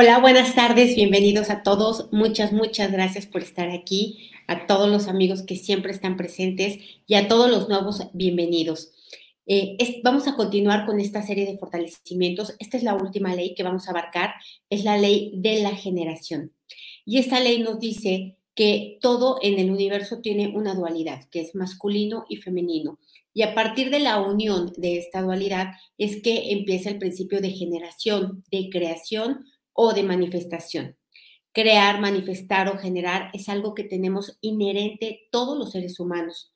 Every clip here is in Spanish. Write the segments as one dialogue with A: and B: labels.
A: Hola, buenas tardes, bienvenidos a todos. Muchas, muchas gracias por estar aquí, a todos los amigos que siempre están presentes y a todos los nuevos bienvenidos. Eh, vamos a continuar con esta serie de fortalecimientos. Esta es la última ley que vamos a abarcar, es la ley de la generación. Y esta ley nos dice que todo en el universo tiene una dualidad, que es masculino y femenino. Y a partir de la unión de esta dualidad es que empieza el principio de generación, de creación o de manifestación. Crear, manifestar o generar es algo que tenemos inherente todos los seres humanos.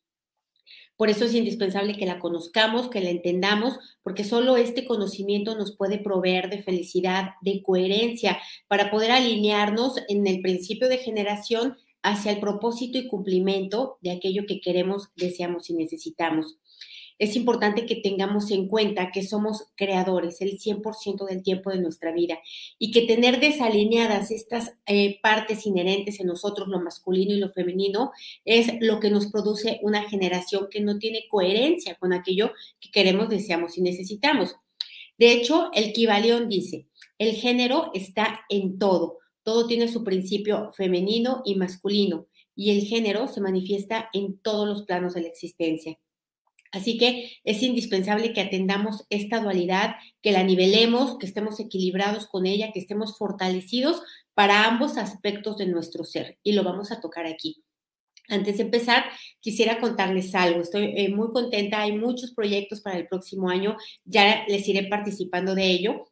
A: Por eso es indispensable que la conozcamos, que la entendamos, porque solo este conocimiento nos puede proveer de felicidad, de coherencia, para poder alinearnos en el principio de generación hacia el propósito y cumplimiento de aquello que queremos, deseamos y necesitamos es importante que tengamos en cuenta que somos creadores el 100% del tiempo de nuestra vida y que tener desalineadas estas eh, partes inherentes en nosotros, lo masculino y lo femenino, es lo que nos produce una generación que no tiene coherencia con aquello que queremos, deseamos y necesitamos. De hecho, el Kibalión dice, el género está en todo, todo tiene su principio femenino y masculino y el género se manifiesta en todos los planos de la existencia. Así que es indispensable que atendamos esta dualidad, que la nivelemos, que estemos equilibrados con ella, que estemos fortalecidos para ambos aspectos de nuestro ser. Y lo vamos a tocar aquí. Antes de empezar, quisiera contarles algo. Estoy eh, muy contenta. Hay muchos proyectos para el próximo año. Ya les iré participando de ello.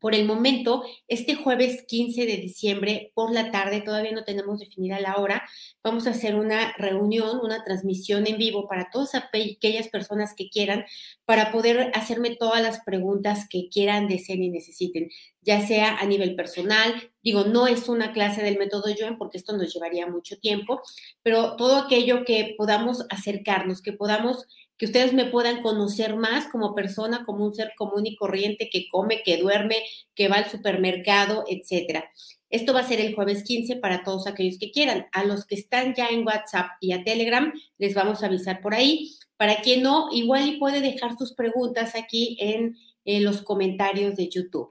A: Por el momento, este jueves 15 de diciembre por la tarde, todavía no tenemos definida la hora, vamos a hacer una reunión, una transmisión en vivo para todas aquellas personas que quieran, para poder hacerme todas las preguntas que quieran, deseen y necesiten, ya sea a nivel personal, digo, no es una clase del método Joen porque esto nos llevaría mucho tiempo, pero todo aquello que podamos acercarnos, que podamos que ustedes me puedan conocer más como persona, como un ser común y corriente que come, que duerme, que va al supermercado, etcétera. Esto va a ser el jueves 15 para todos aquellos que quieran. A los que están ya en WhatsApp y a Telegram, les vamos a avisar por ahí. Para quien no, igual y puede dejar sus preguntas aquí en, los comentarios de YouTube.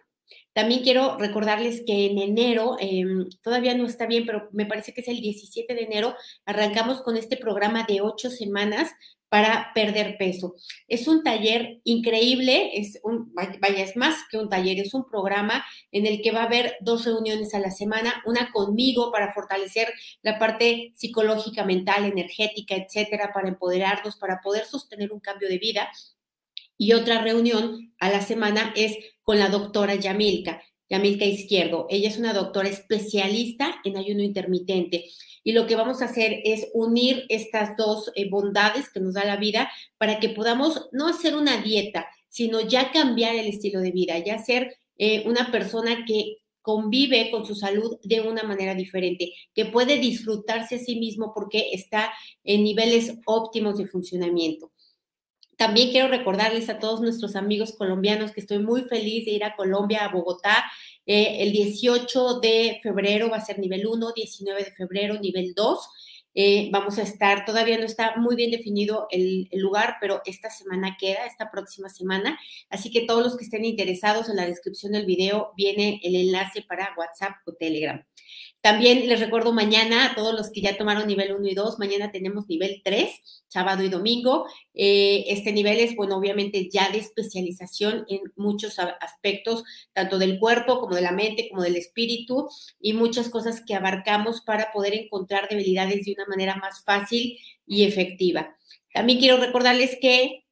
A: También quiero recordarles que en enero, em, todavía no está bien, pero me parece que es el 17 de enero, arrancamos con este programa de ocho semanas para perder peso. Es un taller increíble, es un, vaya, es más que un taller, es un programa en el que va a haber dos reuniones a la semana, una conmigo para fortalecer la parte psicológica, mental, energética, etcétera, para empoderarnos, para poder sostener un cambio de vida. Y otra reunión a la semana es con la doctora Yamilka. Yamilka Izquierdo. Ella es una doctora especialista en ayuno intermitente y lo que vamos a hacer es unir estas dos eh, bondades que nos da la vida para que podamos no hacer una dieta, sino ya cambiar el estilo de vida, ya ser eh, una persona que convive con su salud de una manera diferente, que puede disfrutarse a sí mismo porque está en niveles óptimos de funcionamiento. También quiero recordarles a todos nuestros amigos colombianos que estoy muy feliz de ir a Colombia, a Bogotá. Eh, el 18 de febrero va a ser nivel 1, 19 de febrero nivel 2. Eh, vamos a estar, todavía no está muy bien definido el, el, lugar, pero esta semana queda, esta próxima semana. Así que todos los que estén interesados en la descripción del video viene el enlace para WhatsApp o Telegram. También les recuerdo mañana a todos los que ya tomaron nivel 1 y 2, mañana tenemos nivel 3, sábado y domingo. Eh, este nivel es, bueno, obviamente ya de especialización en muchos aspectos, tanto del cuerpo como de la mente, como del espíritu y muchas cosas que abarcamos para poder encontrar debilidades de una manera más fácil y efectiva. También quiero recordarles que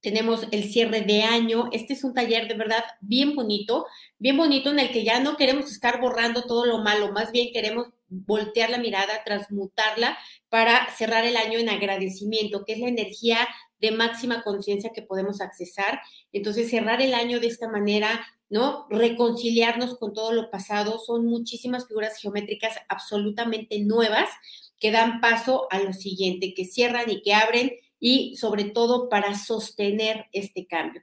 A: tenemos el cierre de año. Este es un taller de verdad bien bonito, bien bonito en el que ya no queremos estar borrando todo lo malo, más bien queremos voltear la mirada, transmutarla para cerrar el año en agradecimiento, que es la energía de máxima conciencia que podemos accesar. Entonces, cerrar el año de esta manera, ¿no? Reconciliarnos con todo lo pasado, son muchísimas figuras geométricas absolutamente nuevas que dan paso a lo siguiente, que cierran y que abren y sobre todo para sostener este cambio.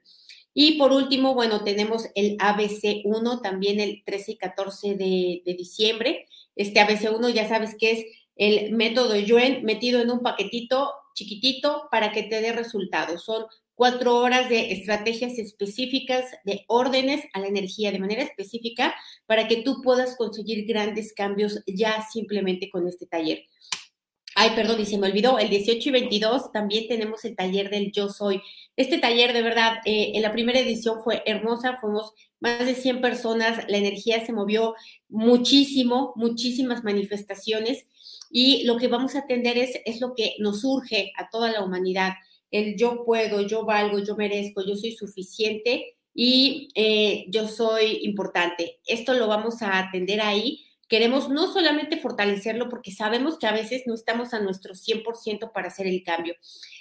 A: Y por último, bueno, tenemos el ABC1 también el 13 y 14 de, diciembre. Este ABC1 ya sabes que es el método Yuen metido en un paquetito chiquitito para que te dé resultados. Son cuatro horas de estrategias específicas, de órdenes a la energía de manera específica para que tú puedas conseguir grandes cambios ya simplemente con este taller. Ay, perdón, y se me olvidó, el 18 y 22 también tenemos el taller del Yo Soy. Este taller, de verdad, eh, en la primera edición fue hermosa, fuimos más de 100 personas, la energía se movió muchísimo, muchísimas manifestaciones y lo que vamos a atender es, es lo que nos urge a toda la humanidad, el yo puedo, yo valgo, yo merezco, yo soy suficiente y eh, yo soy importante. Esto lo vamos a atender ahí Queremos no solamente fortalecerlo porque sabemos que a veces no estamos a nuestro 100% para hacer el cambio,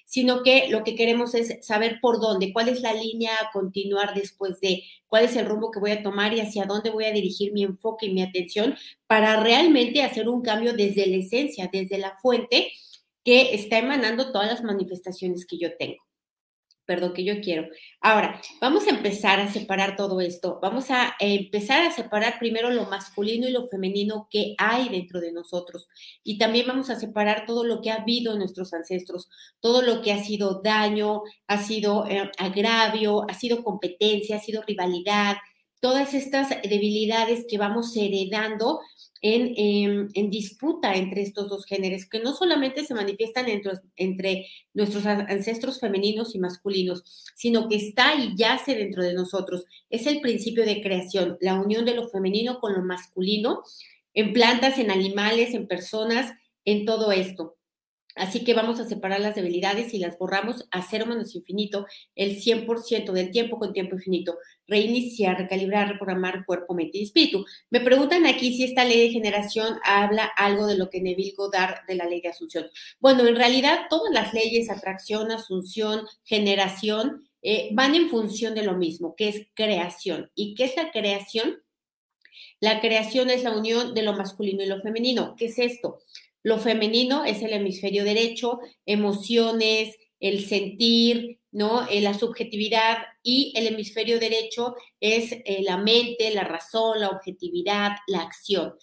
A: sino que lo que queremos es saber por dónde, cuál es la línea a continuar después de, cuál es el rumbo que voy a tomar y hacia dónde voy a dirigir mi enfoque y mi atención para realmente hacer un cambio desde la esencia, desde la fuente que está emanando todas las manifestaciones que yo tengo perdón, que yo quiero. Ahora, vamos a empezar a separar todo esto. Vamos a empezar a separar primero lo masculino y lo femenino que hay dentro de nosotros. Y también vamos a separar todo lo que ha habido en nuestros ancestros, todo lo que ha sido daño, ha sido eh, agravio, ha sido competencia, ha sido rivalidad, todas estas debilidades que vamos heredando Em, en, disputa entre estos dos géneros, que no solamente se manifiestan entre, entre nuestros ancestros femeninos y masculinos, sino que está y yace dentro de nosotros. Es el principio de creación, la unión de lo femenino con lo masculino, en plantas, en animales, en personas, en todo esto. Así que vamos a separar las debilidades y las borramos a cero menos infinito, el 100% del tiempo con tiempo infinito. Reiniciar, recalibrar, reprogramar cuerpo, mente y espíritu. Me preguntan aquí si esta ley de generación habla algo de lo que Neville Goddard de la ley de asunción. Bueno, en realidad todas las leyes, atracción, asunción, generación, eh, van en función de lo mismo, que es creación. ¿Y qué es la creación? La creación es la unión de lo masculino y lo femenino. ¿Qué es esto? Lo femenino es el hemisferio derecho, emociones, el sentir, ¿no? Eh, la subjetividad y el hemisferio derecho es eh, la mente, la razón, la objetividad, la acción.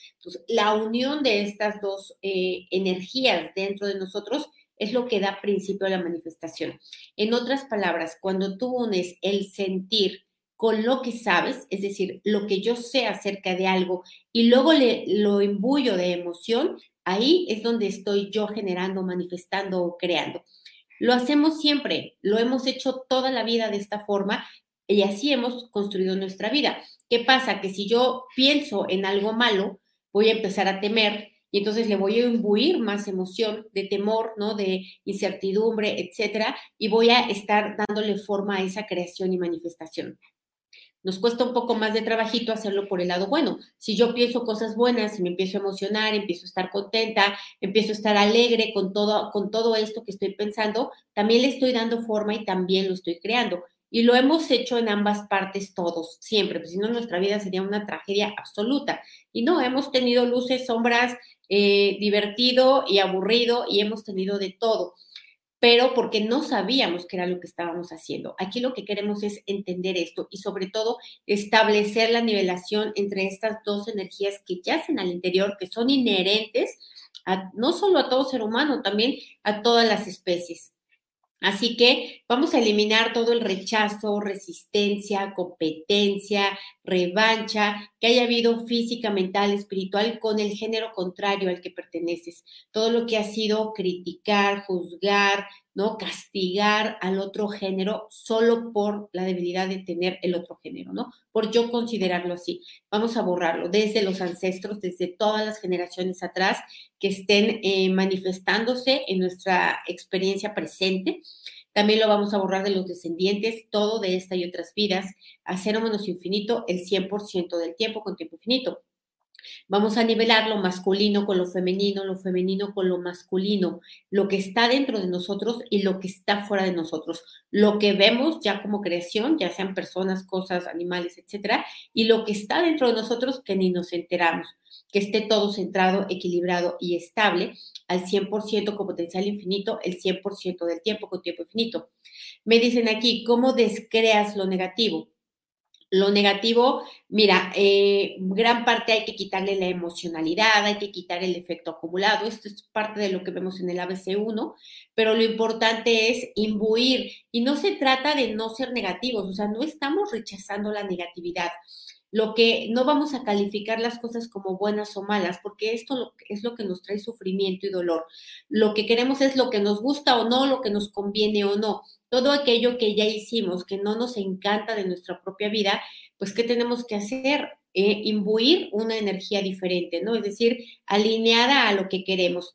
A: La unión de estas dos eh, energías dentro de nosotros es lo que da principio a la manifestación. En otras palabras, cuando tú unes el sentir con lo que sabes, es decir, lo que yo sé acerca de algo y luego le, lo imbuyo de emoción, Ahí es donde estoy yo generando, manifestando o creando. Lo hacemos siempre, lo hemos hecho toda la vida de esta forma y así hemos construido nuestra vida. ¿Qué pasa? Que si yo pienso en algo malo, voy a empezar a temer y entonces le voy a imbuir más emoción de temor, ¿no? De incertidumbre, etcétera, y voy a estar dándole forma a esa creación y manifestación. Nos cuesta un poco más de trabajito hacerlo por el lado bueno. Si yo pienso cosas buenas, y me empiezo a emocionar, empiezo a estar contenta, empiezo a estar alegre con todo, con todo esto que estoy pensando, también le estoy dando forma y también lo estoy creando. Y lo hemos hecho en ambas partes todos, siempre, pues si no nuestra vida sería una tragedia absoluta. Y no, hemos tenido luces, sombras, eh, divertido y aburrido y hemos tenido de todo pero porque no sabíamos qué era lo que estábamos haciendo. Aquí lo que queremos es entender esto y sobre todo establecer la nivelación entre estas dos energías que yacen al interior, que son inherentes no solo a todo ser humano, también a todas las especies. Así que vamos a eliminar todo el rechazo, resistencia, competencia, revancha que haya habido física, mental, espiritual con el género contrario al que perteneces. Todo lo que ha sido criticar, juzgar, ¿no? Castigar al otro género solo por la debilidad de tener el otro género, ¿no? Por yo considerarlo así. Vamos a borrarlo desde los ancestros, desde todas las generaciones atrás que estén eh, manifestándose en nuestra experiencia presente. También lo vamos a borrar de los descendientes, todo de esta y otras vidas, a cero menos infinito, el 100% del tiempo con tiempo infinito. Vamos a nivelar lo masculino con lo femenino, lo femenino con lo masculino, lo que está dentro de nosotros y lo que está fuera de nosotros, lo que vemos ya como creación, ya sean personas, cosas, animales, etcétera, y lo que está dentro de nosotros que ni nos enteramos, que esté todo centrado, equilibrado y estable al 100% con potencial infinito, el 100% del tiempo con tiempo infinito. Me dicen aquí, ¿cómo descreas lo negativo? Lo negativo, mira, eh, gran parte hay que quitarle la emocionalidad, hay que quitar el efecto acumulado. Esto es parte de lo que vemos en el ABC1, pero lo importante es imbuir y no se trata de no ser negativos, o sea, no estamos rechazando la negatividad. Lo que no vamos a calificar las cosas como buenas o malas, porque esto es lo que nos trae sufrimiento y dolor. Lo que queremos es lo que nos gusta o no, lo que nos conviene o no todo aquello que ya hicimos, que no nos encanta de nuestra propia vida, pues ¿qué tenemos que hacer? Eh, imbuir una energía diferente, ¿no? Es decir, alineada a lo que queremos.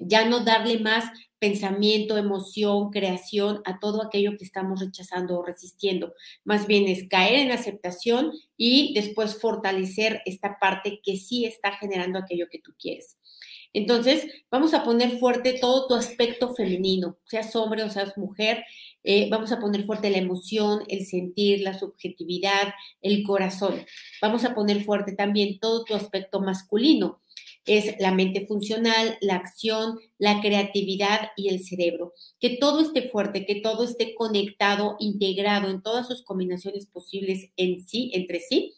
A: Ya no darle más pensamiento, emoción, creación a todo aquello que estamos rechazando o resistiendo. Más bien es caer en aceptación y después fortalecer esta parte que sí está generando aquello que tú quieres. Entonces, vamos a poner fuerte todo tu aspecto femenino, seas hombre o seas mujer, eh, vamos a poner fuerte la emoción, el sentir, la subjetividad, el corazón. Vamos a poner fuerte también todo tu aspecto masculino. Es la mente funcional, la acción, la creatividad y el cerebro. Que todo esté fuerte, que todo esté conectado, integrado en todas sus combinaciones posibles en sí, entre sí,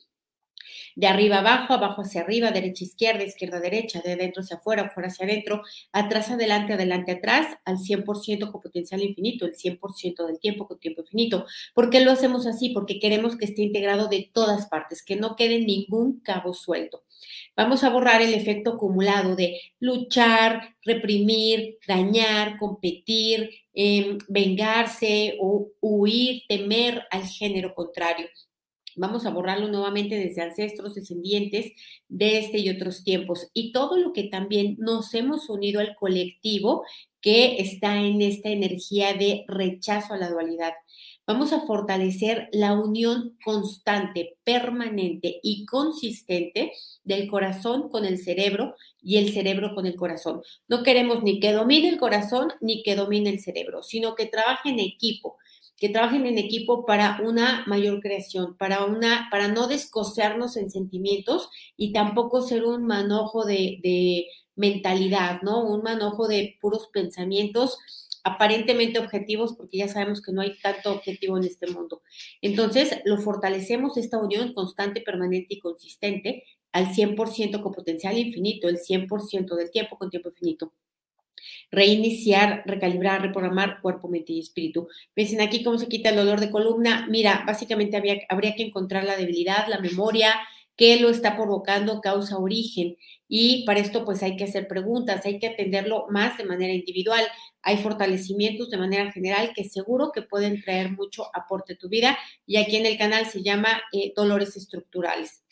A: de arriba abajo, abajo hacia arriba, derecha izquierda, izquierda derecha, de adentro hacia afuera, afuera hacia adentro, atrás adelante, adelante atrás, al 100% con potencial infinito, el 100% del tiempo con tiempo infinito. ¿Por qué lo hacemos así? Porque queremos que esté integrado de todas partes, que no quede ningún cabo suelto. Vamos a borrar el efecto acumulado de luchar, reprimir, dañar, competir, em, vengarse o huir, temer al género contrario. Vamos a borrarlo nuevamente desde ancestros descendientes de este y otros tiempos. Y todo lo que también nos hemos unido al colectivo que está en esta energía de rechazo a la dualidad. Vamos a fortalecer la unión constante, permanente y consistente del corazón con el cerebro y el cerebro con el corazón. No queremos ni que domine el corazón ni que domine el cerebro, sino que trabaje en equipo que trabajen en equipo para una mayor creación, para, una, para no descosernos en sentimientos y tampoco ser un manojo de, de mentalidad, ¿no? Un manojo de puros pensamientos aparentemente objetivos, porque ya sabemos que no hay tanto objetivo en este mundo. Entonces, lo fortalecemos esta unión constante, permanente y consistente al 100% con potencial infinito, el 100% del tiempo con tiempo infinito reiniciar, recalibrar, reprogramar cuerpo, mente y espíritu. Me dicen aquí cómo se quita el dolor de columna. Mira, básicamente habría que encontrar la debilidad, la memoria, qué lo está provocando, causa, origen. Y para esto pues hay que hacer preguntas, hay que atenderlo más de manera individual. Hay fortalecimientos de manera general que seguro que pueden traer mucho aporte a tu vida y aquí en el canal se llama eh, dolores estructurales.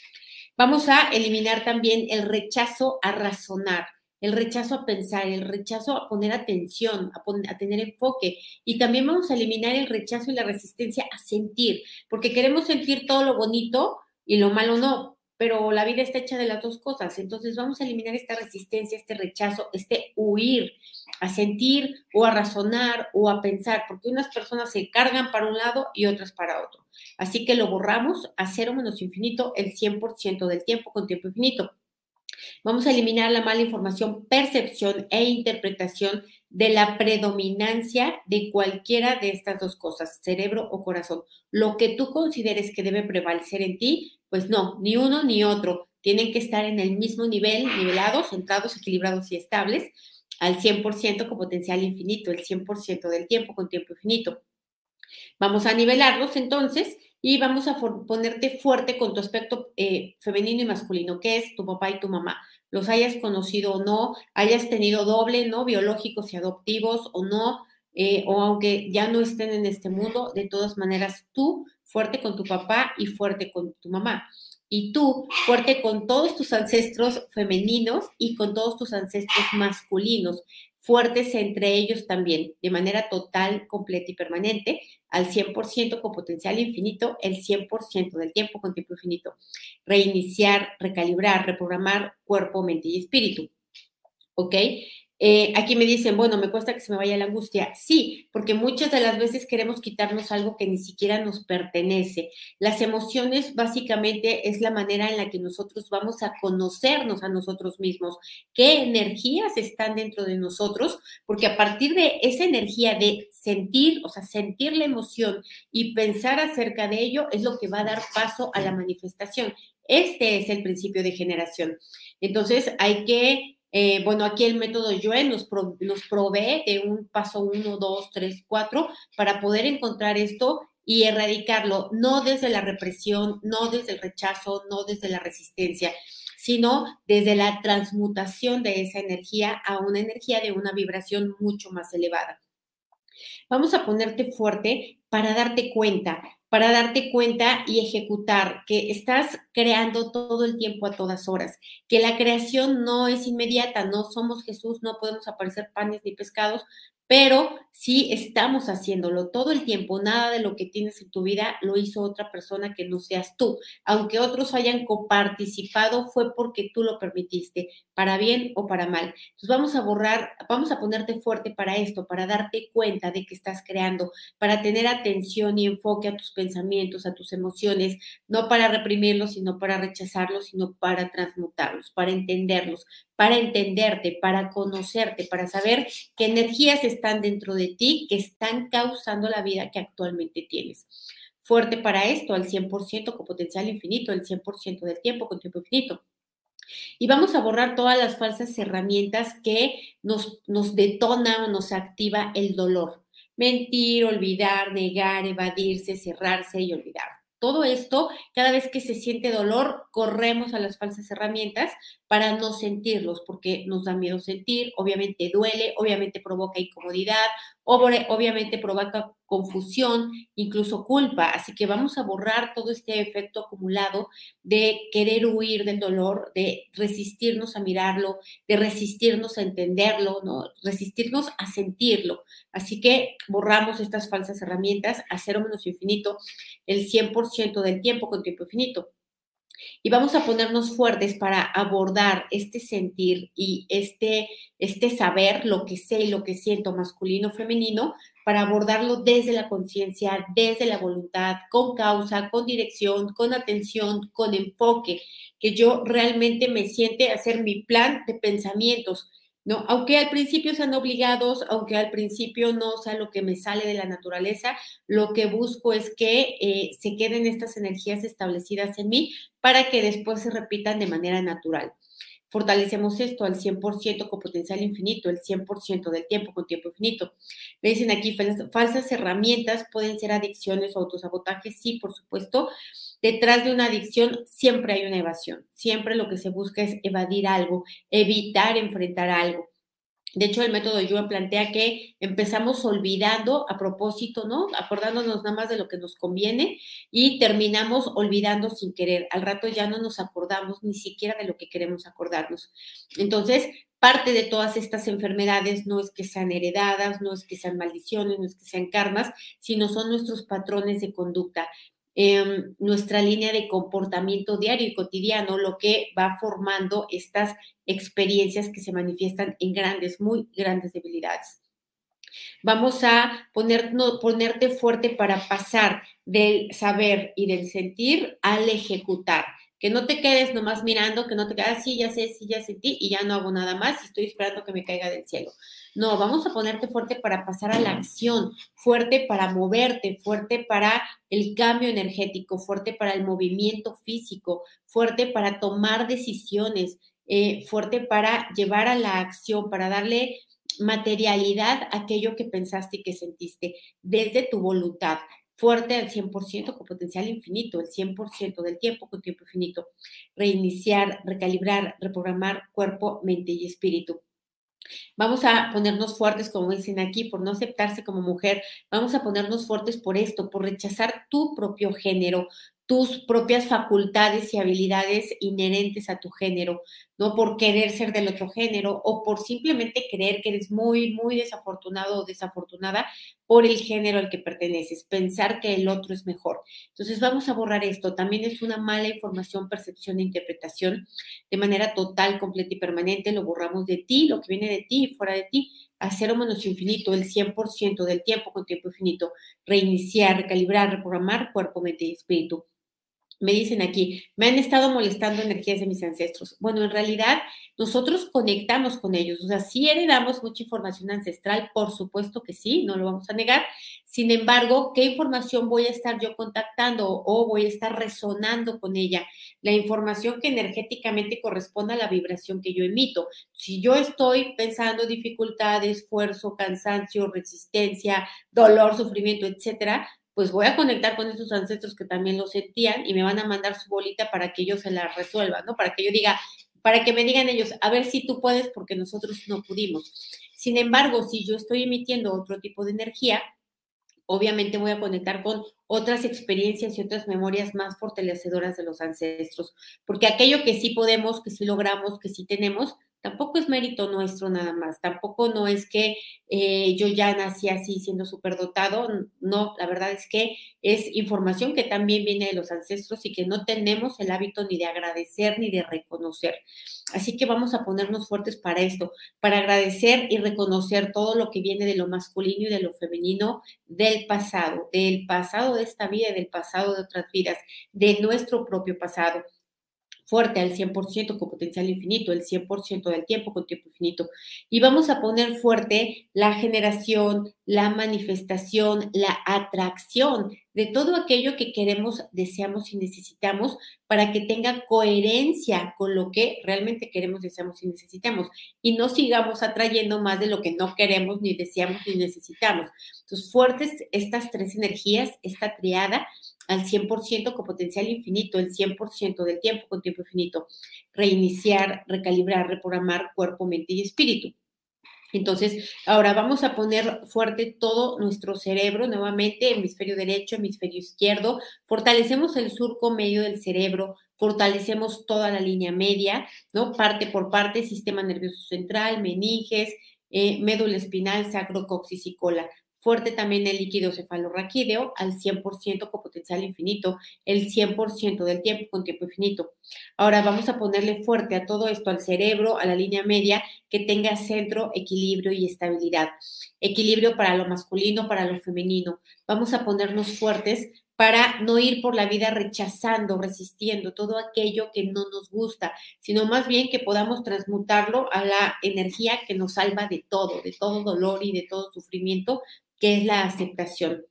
A: Vamos a eliminar también el rechazo a razonar el rechazo a pensar, el rechazo a poner atención, a, tener enfoque. Y también vamos a eliminar el rechazo y la resistencia a sentir, porque queremos sentir todo lo bonito y lo malo no, pero la vida está hecha de las dos cosas. Entonces vamos a eliminar esta resistencia, este rechazo, este huir a sentir o a razonar o a pensar, porque unas personas se cargan para un lado y otras para otro. Así que lo borramos a cero menos infinito el 100% del tiempo con tiempo infinito. Vamos a eliminar la mala información, percepción e interpretación de la predominancia de cualquiera de estas dos cosas, cerebro o corazón. Lo que tú consideres que debe prevalecer en ti, pues no, ni uno ni otro. Tienen que estar en el mismo nivel, nivelados, centrados, equilibrados y estables, al 100% con potencial infinito, el 100% del tiempo con tiempo infinito. Vamos a nivelarlos entonces y vamos a ponerte fuerte con tu aspecto eh, femenino y masculino, que es tu papá y tu mamá. Los hayas conocido o no, hayas tenido doble, ¿no? Biológicos y adoptivos o no, eh, o aunque ya no estén en este mundo, de todas maneras tú fuerte con tu papá y fuerte con tu mamá. Y tú fuerte con todos tus ancestros femeninos y con todos tus ancestros masculinos fuertes entre ellos también, de manera total, completa y permanente, al 100% con potencial infinito, el 100% del tiempo con tiempo infinito. Reiniciar, recalibrar, reprogramar cuerpo, mente y espíritu. ¿Ok? Eh, aquí me dicen, bueno, me cuesta que se me vaya la angustia. Sí, porque muchas de las veces queremos quitarnos algo que ni siquiera nos pertenece. Las emociones básicamente es la manera en la que nosotros vamos a conocernos a nosotros mismos, qué energías están dentro de nosotros, porque a partir de esa energía de sentir, o sea, sentir la emoción y pensar acerca de ello es lo que va a dar paso a la manifestación. Este es el principio de generación. Entonces hay que eh, bueno, aquí el método Yue nos, nos provee de un paso 1, 2, 3, 4 para poder encontrar esto y erradicarlo, no desde la represión, no desde el rechazo, no desde la resistencia, sino desde la transmutación de esa energía a una energía de una vibración mucho más elevada. Vamos a ponerte fuerte para darte cuenta para darte cuenta y ejecutar que estás creando todo el tiempo a todas horas, que la creación no es inmediata, no somos Jesús, no podemos aparecer panes ni pescados, pero sí estamos haciéndolo todo el tiempo. Nada de lo que tienes en tu vida lo hizo otra persona que no seas tú. Aunque otros hayan coparticipado, fue porque tú lo permitiste, para bien o para mal. Entonces vamos a borrar, vamos a ponerte fuerte para esto, para darte cuenta de que estás creando, para tener atención y enfoque a tus pensamientos, a tus emociones, no para reprimirlos, sino para rechazarlos, sino para transmutarlos, para entenderlos, para entenderte, para conocerte, para saber qué energías están dentro de ti que están causando la vida que actualmente tienes. Fuerte para esto, al 100% con potencial infinito, el 100% del tiempo con tiempo infinito. Y vamos a borrar todas las falsas herramientas que nos, nos detona o nos activa el dolor. Mentir, olvidar, negar, evadirse, cerrarse y olvidar. Todo esto, cada vez que se siente dolor, corremos a las falsas herramientas para no sentirlos, porque nos da miedo sentir, obviamente duele, obviamente provoca incomodidad, obviamente provoca confusión, incluso culpa. Así que vamos a borrar todo este efecto acumulado de querer huir del dolor, de resistirnos a mirarlo, de resistirnos a entenderlo, ¿no? resistirnos a sentirlo. Así que borramos estas falsas herramientas a cero menos infinito el 100% del tiempo con tiempo infinito. Y vamos a ponernos fuertes para abordar este sentir y este, este saber, lo que sé y lo que siento masculino, femenino, para abordarlo desde la conciencia, desde la voluntad, con causa, con dirección, con atención, con enfoque, que yo realmente me siente hacer mi plan de pensamientos ¿no? Aunque al principio sean obligados, aunque al principio no sea lo que me sale de la naturaleza, lo que busco es que eh, se queden estas energías establecidas en mí para que después se repitan de manera natural. Fortalecemos esto al 100% con potencial infinito, el 100% del tiempo con tiempo infinito. Me dicen aquí, falsas herramientas pueden ser adicciones o autosabotajes, sí, por supuesto, detrás de una adicción siempre hay una evasión. Siempre lo que se busca es evadir algo, evitar enfrentar algo. De hecho, el método Yuan plantea que empezamos olvidando a propósito, ¿no? Acordándonos nada más de lo que nos conviene y terminamos olvidando sin querer. Al rato ya no nos acordamos ni siquiera de lo que queremos acordarnos. Entonces, parte de todas estas enfermedades no es que sean heredadas, no es que sean maldiciones, no es que sean karmas, sino son nuestros patrones de conducta. Em, nuestra línea de comportamiento diario y cotidiano, lo que va formando estas experiencias que se manifiestan en grandes, muy grandes debilidades. Vamos a poner, ponerte fuerte para pasar del saber y del sentir al ejecutar. Que no te quedes nomás mirando, que no te quedes, sí, ya sé, sí, ya sentí y ya no hago nada más y estoy esperando que me caiga del cielo. No, vamos a ponerte fuerte para pasar a la acción, fuerte para moverte, fuerte para el cambio energético, fuerte para el movimiento físico, fuerte para tomar decisiones, eh, fuerte para llevar a la acción, para darle materialidad a aquello que pensaste y que sentiste desde tu voluntad fuerte al 100% con potencial infinito, el 100% del tiempo con tiempo infinito. Reiniciar, recalibrar, reprogramar cuerpo, mente y espíritu. Vamos a ponernos fuertes, como dicen aquí, por no aceptarse como mujer. Vamos a ponernos fuertes por esto, por rechazar tu propio género, tus propias facultades y habilidades inherentes a tu género, no por querer ser del otro género o por simplemente creer que eres muy, muy desafortunado o desafortunada por el género al que perteneces, pensar que el otro es mejor. Entonces vamos a borrar esto. También es una mala información, percepción e interpretación de manera total, completa y permanente. Lo borramos de ti, lo que viene de ti y fuera de ti a cero menos infinito, el 100% del tiempo con tiempo infinito, reiniciar, recalibrar, reprogramar cuerpo, mente y espíritu me dicen aquí, me han estado molestando energías de mis ancestros. Bueno, en realidad nosotros conectamos con ellos, o sea, sí heredamos mucha información ancestral, por supuesto que sí, no lo vamos a negar. Sin embargo, ¿qué información voy a estar yo contactando o voy a estar resonando con ella? La información que energéticamente corresponde a la vibración que yo emito. Si yo estoy pensando dificultad, esfuerzo, cansancio, resistencia, dolor, sufrimiento, etcétera, pues voy a conectar con esos ancestros que también lo sentían y me van a mandar su bolita para que ellos se la resuelvan, ¿no? Para que yo diga, para que me digan ellos, a ver si tú puedes porque nosotros no pudimos. Sin embargo, si yo estoy emitiendo otro tipo de energía, obviamente voy a conectar con otras experiencias y otras memorias más fortalecedoras de los ancestros, porque aquello que sí podemos, que sí logramos, que sí tenemos, tampoco es mérito nuestro nada más, tampoco no es que eh, yo ya nací así siendo superdotado, no, la verdad es que es información que también viene de los ancestros y que no tenemos el hábito ni de agradecer ni de reconocer. Así que vamos a ponernos fuertes para esto, para agradecer y reconocer todo lo que viene de lo masculino y de lo femenino del pasado, del pasado de esta vida y del pasado de otras vidas, de nuestro propio pasado fuerte al 100% con potencial infinito, el 100% del tiempo con tiempo infinito. Y vamos a poner fuerte la generación, la manifestación, la atracción de todo aquello que queremos, deseamos y necesitamos para que tenga coherencia con lo que realmente queremos, deseamos y necesitamos. Y no sigamos atrayendo más de lo que no queremos, ni deseamos, ni necesitamos. Entonces, fuertes estas tres energías, esta triada, al 100% con potencial infinito, el 100% del tiempo con tiempo infinito. Reiniciar, recalibrar, reprogramar cuerpo, mente y espíritu. Entonces, ahora vamos a poner fuerte todo nuestro cerebro nuevamente, hemisferio derecho, hemisferio izquierdo. Fortalecemos el surco medio del cerebro, fortalecemos toda la línea media, ¿no? Parte por parte, sistema nervioso central, meninges, eh, médula espinal, sacro, coxis y cola fuerte también el líquido cefalorraquídeo al 100% con potencial infinito, el 100% del tiempo con tiempo infinito. Ahora vamos a ponerle fuerte a todo esto, al cerebro, a la línea media, que tenga centro, equilibrio y estabilidad. Equilibrio para lo masculino, para lo femenino. Vamos a ponernos fuertes para no ir por la vida rechazando, resistiendo todo aquello que no nos gusta, sino más bien que podamos transmutarlo a la energía que nos salva de todo, de todo dolor y de todo sufrimiento, que es la aceptación.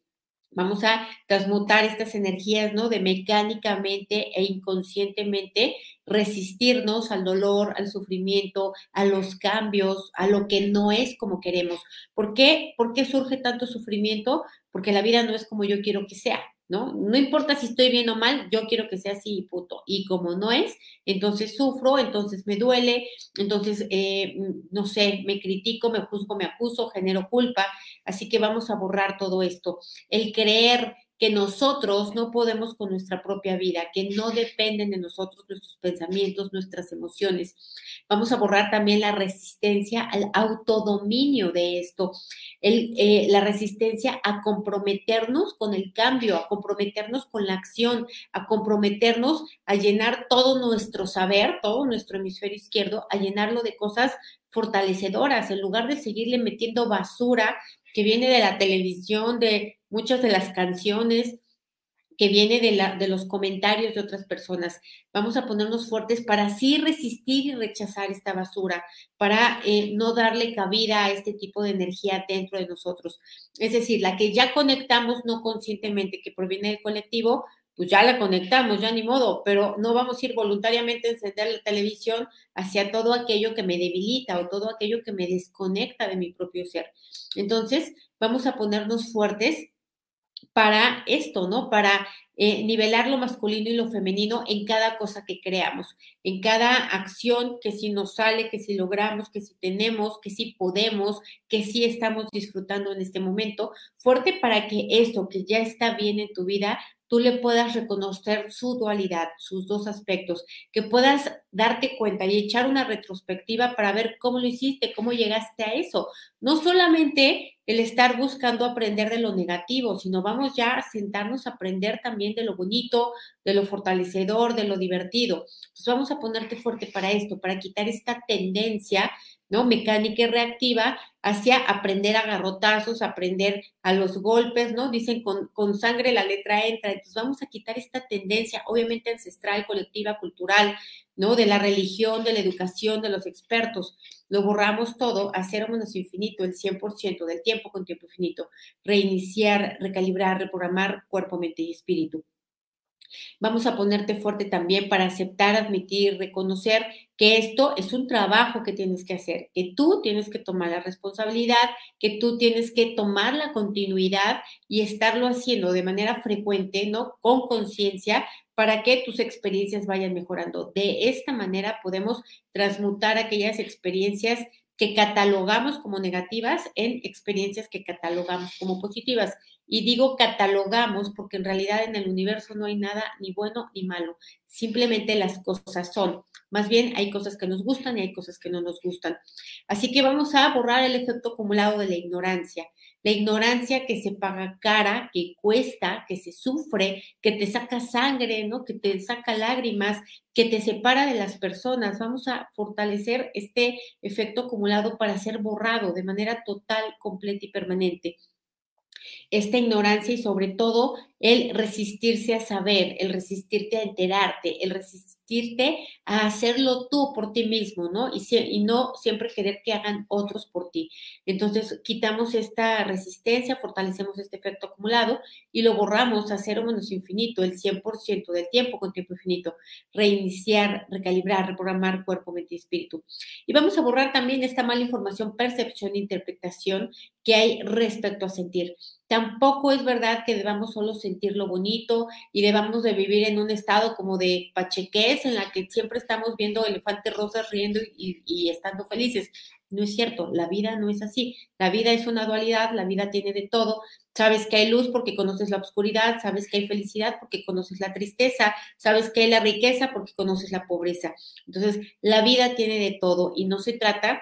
A: Vamos a transmutar estas energías, ¿no? De mecánicamente e inconscientemente resistirnos al dolor, al sufrimiento, a los cambios, a lo que no es como queremos. ¿Por qué? ¿Por qué surge tanto sufrimiento? Porque la vida no es como yo quiero que sea. ¿No? No importa si estoy bien o mal, yo quiero que sea así, puto. Y como no es, entonces sufro, entonces me duele, entonces, eh, no sé, me critico, me juzgo, me acuso, genero culpa. Así que vamos a borrar todo esto. El creer que nosotros no podemos con nuestra propia vida, que no dependen de nosotros nuestros pensamientos, nuestras emociones. Vamos a borrar también la resistencia al autodominio de esto, eh, la resistencia a comprometernos con el cambio, a comprometernos con la acción, a comprometernos a llenar todo nuestro saber, todo nuestro hemisferio izquierdo, a llenarlo de cosas fortalecedoras, en lugar de seguirle metiendo basura que viene de la televisión, de muchas de las canciones, que viene de, la, de los comentarios de otras personas. Vamos a ponernos fuertes para así resistir y rechazar esta basura, para eh, no darle cabida a este tipo de energía dentro de nosotros. Es decir, la que ya conectamos no conscientemente, que proviene del colectivo, pues ya la conectamos, ya ni modo, pero no vamos a ir voluntariamente a encender la televisión hacia todo aquello que me debilita o todo aquello que me desconecta de mi propio ser. Entonces, vamos a ponernos fuertes para esto, ¿no? Para eh, nivelar lo masculino y lo femenino en cada cosa que creamos, en cada acción que si nos sale, que si logramos, que si tenemos, que si podemos, que si estamos disfrutando en este momento, fuerte para que eso que ya está bien en tu vida tú le puedas reconocer su dualidad, sus dos aspectos, que puedas darte cuenta y echar una retrospectiva para ver cómo lo hiciste, cómo llegaste a eso. No solamente el estar buscando aprender de lo negativo, sino vamos ya a sentarnos a aprender también de lo bonito, de lo fortalecedor, de lo divertido. Pues vamos a ponerte fuerte para esto, para quitar esta tendencia ¿no? Mecánica y reactiva hacia aprender a garrotazos, aprender a los golpes, ¿no? Dicen con, con, sangre la letra entra. Entonces vamos a quitar esta tendencia, obviamente ancestral, colectiva, cultural, ¿no? De la religión, de la educación, de los expertos. Lo borramos todo a cero menos infinito, el 100% del tiempo con tiempo infinito. Reiniciar, recalibrar, reprogramar cuerpo, mente y espíritu. Vamos a ponerte fuerte también para aceptar, admitir, reconocer que esto es un trabajo que tienes que hacer, que tú tienes que tomar la responsabilidad, que tú tienes que tomar la continuidad y estarlo haciendo de manera frecuente, ¿no? Con conciencia para que tus experiencias vayan mejorando. De esta manera podemos transmutar aquellas experiencias que catalogamos como negativas en experiencias que catalogamos como positivas. Y digo catalogamos porque en realidad en el universo no hay nada ni bueno ni malo, simplemente las cosas son. Más bien hay cosas que nos gustan y hay cosas que no nos gustan. Así que vamos a borrar el efecto acumulado de la ignorancia. La ignorancia que se paga cara, que cuesta, que se sufre, que te saca sangre, ¿no? Que te saca lágrimas, que te separa de las personas. Vamos a fortalecer este efecto acumulado para ser borrado de manera total, completa y permanente esta ignorancia y sobre todo el resistirse a saber, el resistirte a enterarte, el resistirte a hacerlo tú por ti mismo, ¿no? Y, y, no siempre querer que hagan otros por ti. Entonces, quitamos esta resistencia, fortalecemos este efecto acumulado y lo borramos a cero menos infinito, el 100% del tiempo con tiempo infinito. Reiniciar, recalibrar, reprogramar cuerpo, mente y espíritu. Y vamos a borrar también esta mala información, percepción interpretación que hay respecto a sentir. Tampoco es verdad que debamos solo sentir lo bonito y debamos de vivir en un estado como de pachequez en la que siempre estamos viendo elefantes rosas riendo y, y estando felices. No es cierto, la vida no es así. La vida es una dualidad, la vida tiene de todo. Sabes que hay luz porque conoces la oscuridad, sabes que hay felicidad porque conoces la tristeza, sabes que hay la riqueza porque conoces la pobreza. Entonces, la vida tiene de todo y no se trata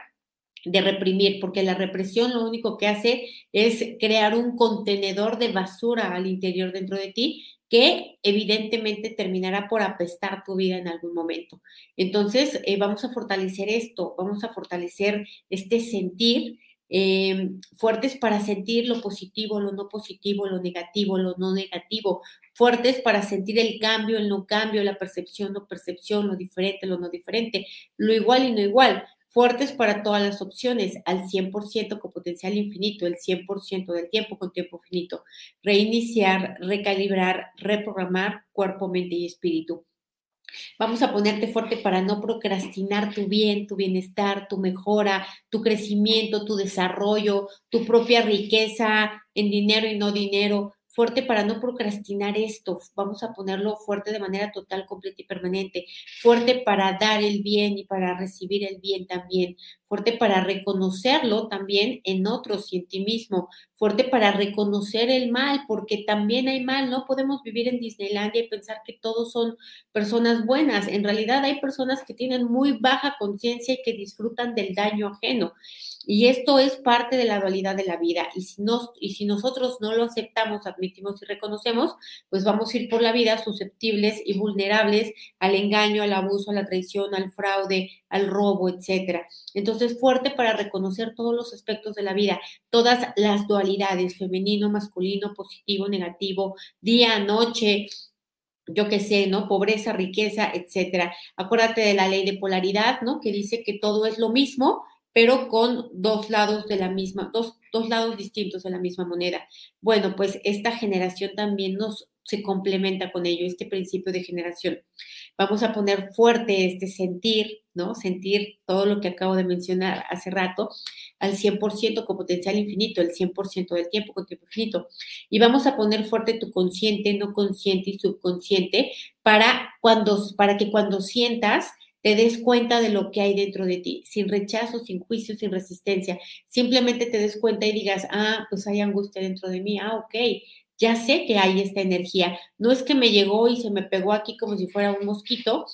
A: de reprimir, porque la represión lo único que hace es crear un contenedor de basura al interior dentro de ti que evidentemente terminará por apestar tu vida en algún momento. Entonces, eh, vamos a fortalecer esto, vamos a fortalecer este sentir eh, fuertes para sentir lo positivo, lo no positivo, lo negativo, lo no negativo, fuertes para sentir el cambio, el no cambio, la percepción, no percepción, lo diferente, lo no diferente, lo igual y no igual fuertes para todas las opciones, al 100% con potencial infinito, el 100% del tiempo con tiempo finito, reiniciar, recalibrar, reprogramar cuerpo, mente y espíritu. Vamos a ponerte fuerte para no procrastinar tu bien, tu bienestar, tu mejora, tu crecimiento, tu desarrollo, tu propia riqueza en dinero y no dinero, fuerte para no procrastinar esto, vamos a ponerlo fuerte de manera total, completa y permanente, fuerte para dar el bien y para recibir el bien también, fuerte para reconocerlo también en otros y en ti mismo, fuerte para reconocer el mal, porque también hay mal, no podemos vivir en Disneylandia y pensar que todos son personas buenas, en realidad hay personas que tienen muy baja conciencia y que disfrutan del daño ajeno. Y esto es parte de la dualidad de la vida. Y si, y si nosotros no lo aceptamos, admitimos y reconocemos, pues vamos a ir por la vida susceptibles y vulnerables al engaño, al abuso, a la traición, al fraude, al robo, etcétera. Entonces, fuerte para reconocer todos los aspectos de la vida, todas las dualidades, femenino, masculino, positivo, negativo, día, noche, yo qué sé, ¿no? Pobreza, riqueza, etcétera. Acuérdate de la ley de polaridad, ¿no? Que dice que todo es lo mismo, pero con dos lados de la misma, dos, dos lados distintos de la misma moneda. Bueno, pues esta generación también nos se complementa con ello, este principio de generación. Vamos a poner fuerte este sentir, ¿no? Sentir todo lo que acabo de mencionar hace rato al 100% con potencial infinito, el 100% del tiempo con tiempo infinito. Y vamos a poner fuerte tu consciente, no consciente y subconsciente para, cuando, para que cuando sientas te des cuenta de lo que hay dentro de ti, sin rechazo, sin juicio, sin resistencia. Simplemente te des cuenta y digas, ah, pues hay angustia dentro de mí, ah, ok, ya sé que hay esta energía. No es que me llegó y se me pegó aquí como si fuera un mosquito,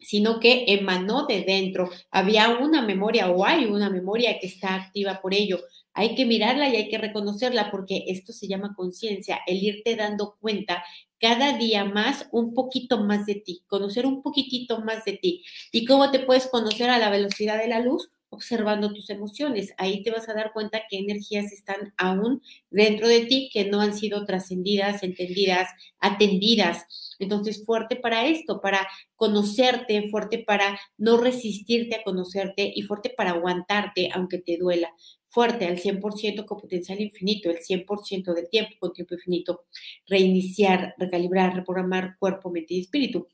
A: sino que emanó de dentro. Había una memoria o hay una memoria que está activa por ello. Hay que mirarla y hay que reconocerla porque esto se llama conciencia, el irte dando cuenta cada día más, un poquito más de ti, conocer un poquitito más de ti. ¿Y cómo te puedes conocer a la velocidad de la luz? observando tus emociones. Ahí te vas a dar cuenta qué energías están aún dentro de ti que no han sido trascendidas, entendidas, atendidas. Entonces, fuerte para esto, para conocerte, fuerte para no resistirte a conocerte y fuerte para aguantarte aunque te duela. Fuerte al 100% con potencial infinito, el 100% del tiempo con tiempo infinito. Reiniciar, recalibrar, reprogramar cuerpo, mente y espíritu.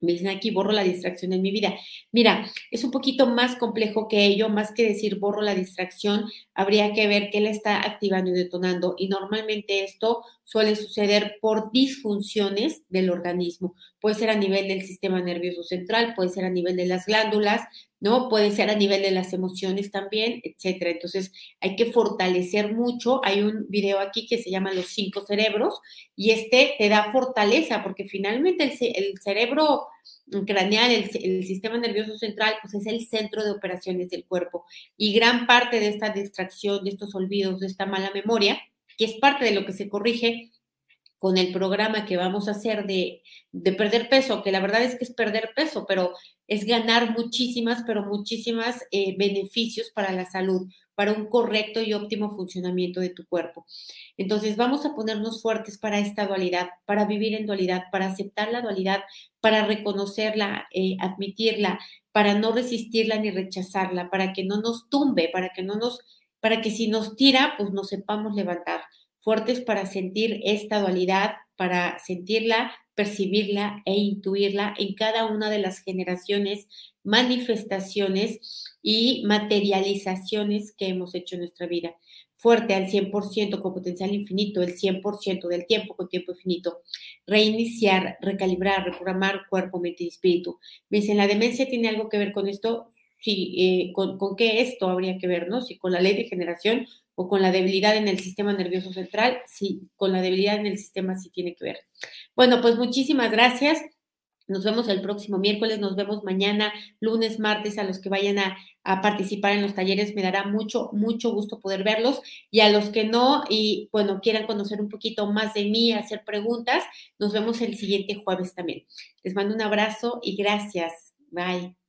A: Me dicen aquí, borro la distracción en mi vida. Mira, es un poquito más complejo que ello, más que decir borro la distracción, habría que ver qué la está activando y detonando. Y normalmente esto suele suceder por disfunciones del organismo. Puede ser a nivel del sistema nervioso central, puede ser a nivel de las glándulas, ¿no? Puede ser a nivel de las emociones también, etcétera. Entonces, hay que fortalecer mucho. Hay un video aquí que se llama Los cinco cerebros y este te da fortaleza porque finalmente el, cerebro craneal, el, el, sistema nervioso central, pues es el centro de operaciones del cuerpo. Y gran parte de esta distracción, de estos olvidos, de esta mala memoria, que es parte de lo que se corrige con el programa que vamos a hacer de, perder peso, que la verdad es que es perder peso, pero es ganar muchísimas, pero muchísimas eh, beneficios para la salud, para un correcto y óptimo funcionamiento de tu cuerpo. Entonces vamos a ponernos fuertes para esta dualidad, para vivir en dualidad, para aceptar la dualidad, para reconocerla, eh, admitirla, para no resistirla ni rechazarla, para que no nos tumbe, para que no nos para que si nos tira, pues nos sepamos levantar, fuertes para sentir esta dualidad, para sentirla, percibirla e intuirla en cada una de las generaciones, manifestaciones y materializaciones que hemos hecho en nuestra vida. Fuerte al 100% con potencial infinito, el 100% del tiempo con tiempo infinito. Reiniciar, recalibrar, reprogramar cuerpo, mente y espíritu. Me dicen, ¿la demencia tiene algo que ver con esto? si, eh, con, con, qué esto habría que ver, ¿no? Si con la ley de generación o con la debilidad en el sistema nervioso central, sí, con la debilidad en el sistema sí tiene que ver. Bueno, pues muchísimas gracias. Nos vemos el próximo miércoles, nos vemos mañana, lunes, martes, a los que vayan a, a, participar en los talleres. Me dará mucho, mucho gusto poder verlos. Y a los que no, y bueno, quieran conocer un poquito más de mí, hacer preguntas, nos vemos el siguiente jueves también. Les mando un abrazo y gracias. Bye.